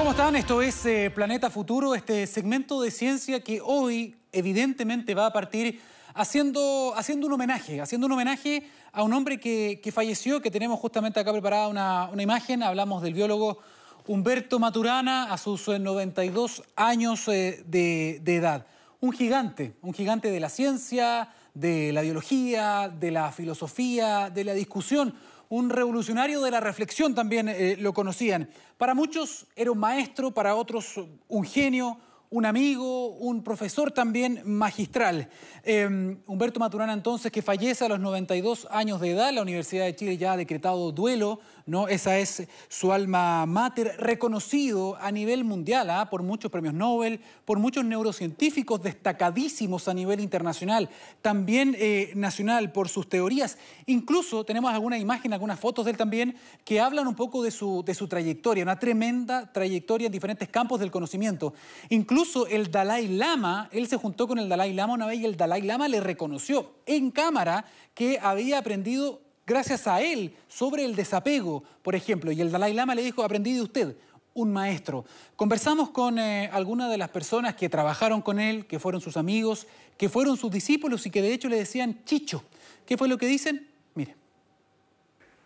¿Cómo están? Esto es eh, Planeta Futuro, este segmento de ciencia que hoy evidentemente va a partir haciendo, haciendo un homenaje, haciendo un homenaje a un hombre que, falleció, que tenemos justamente acá preparada una, imagen, hablamos del biólogo Humberto Maturana a sus 92 eh, años eh, de, de edad. Un gigante, un gigante de la ciencia, de la biología, de la filosofía, de la discusión, un revolucionario de la reflexión también eh, lo conocían. Para muchos era un maestro, para otros un genio, un amigo, un profesor también magistral. Em, Humberto Maturana entonces, que fallece a los 92 años de edad, la Universidad de Chile ya ha decretado duelo, ¿no? Esa es su alma mater, reconocido a nivel mundial ¿ah? por muchos premios Nobel, por muchos neurocientíficos destacadísimos a nivel internacional, también eh, nacional por sus teorías. Incluso tenemos alguna imagen, algunas fotos de él también, que hablan un poco de su, de su trayectoria, una tremenda trayectoria en diferentes campos del conocimiento. Incluso Incluso el Dalai Lama, él se juntó con el Dalai Lama una vez y el Dalai Lama le reconoció en cámara que había aprendido gracias a él sobre el desapego, por ejemplo. Y el Dalai Lama le dijo, aprendí de usted, un maestro. Conversamos con eh, algunas de las personas que trabajaron con él, que fueron sus amigos, que fueron sus discípulos y que de hecho le decían Chicho. ¿Qué fue lo que dicen? Mire.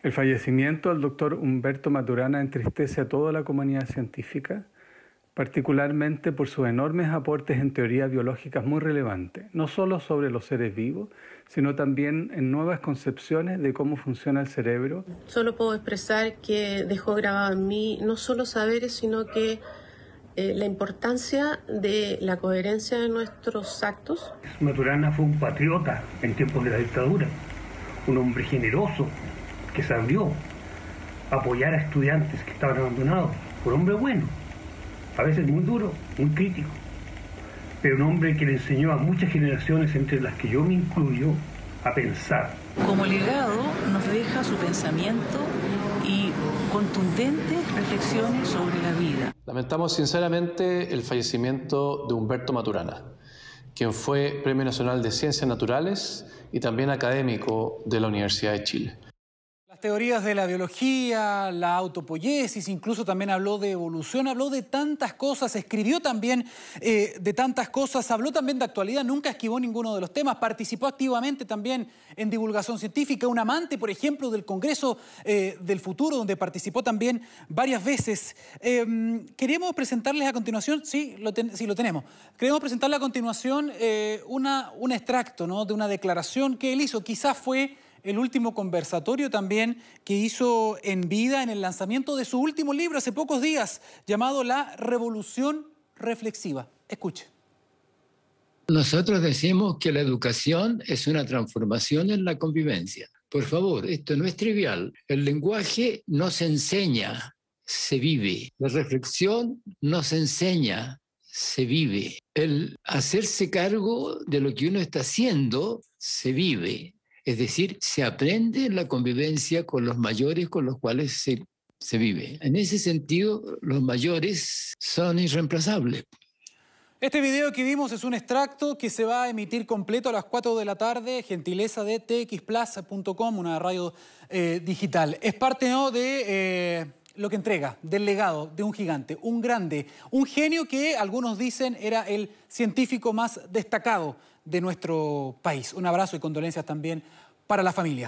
El fallecimiento del doctor Humberto Maturana entristece a toda la comunidad científica particularmente por sus enormes aportes en teorías biológicas muy relevantes, no solo sobre los seres vivos, sino también en nuevas concepciones de cómo funciona el cerebro. Solo puedo expresar que dejó grabado en mí no solo saberes, sino que eh, la importancia de la coherencia de nuestros actos. Maturana fue un patriota en tiempos de la dictadura, un hombre generoso que sabió apoyar a estudiantes que estaban abandonados, un hombre bueno a veces muy duro, muy crítico, pero un hombre que le enseñó a muchas generaciones, entre las que yo me incluyo, a pensar. Como legado nos deja su pensamiento y contundentes reflexiones sobre la vida. Lamentamos sinceramente el fallecimiento de Humberto Maturana, quien fue Premio Nacional de Ciencias Naturales y también académico de la Universidad de Chile teorías de la biología, la autopoiesis, incluso también habló de evolución, habló de tantas cosas, escribió también eh, de tantas cosas, habló también de actualidad, nunca esquivó ninguno de los temas, participó activamente también en divulgación científica, un amante, por ejemplo, del Congreso eh, del Futuro, donde participó también varias veces. Em, queremos presentarles a continuación, sí, lo, sí, lo tenemos, queremos presentarle a continuación eh, un extracto ¿no? de una declaración que él hizo, quizás fue el último conversatorio también que hizo en vida en el lanzamiento de su último libro hace pocos días, llamado La Revolución Reflexiva. Escuche. Nosotros decimos que la educación es una transformación en la convivencia. Por favor, esto no es trivial. El lenguaje no se enseña, se vive. La reflexión no se enseña, se vive. El hacerse cargo de lo que uno está haciendo, se vive. Es decir, se aprende la convivencia con los mayores con los cuales se, se vive. En ese sentido, los mayores son irreemplazables. Este video que vimos es un extracto que se va a emitir completo a las 4 de la tarde, gentileza de txplus.com, una radio eh, digital. Es parte ¿no? de eh, lo que entrega, del legado de un gigante, un grande, un genio que algunos dicen era el científico más destacado de nuestro país. Un abrazo y condolencias también para la familia.